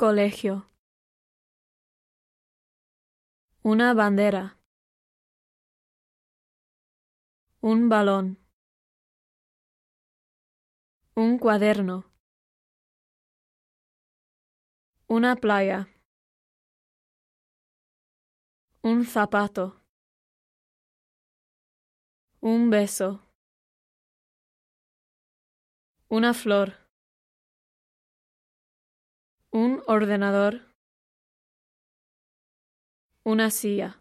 colegio. Una bandera. Un balón. Un cuaderno. Una playa. Un zapato. Un beso. Una flor. Un ordenador. Una silla.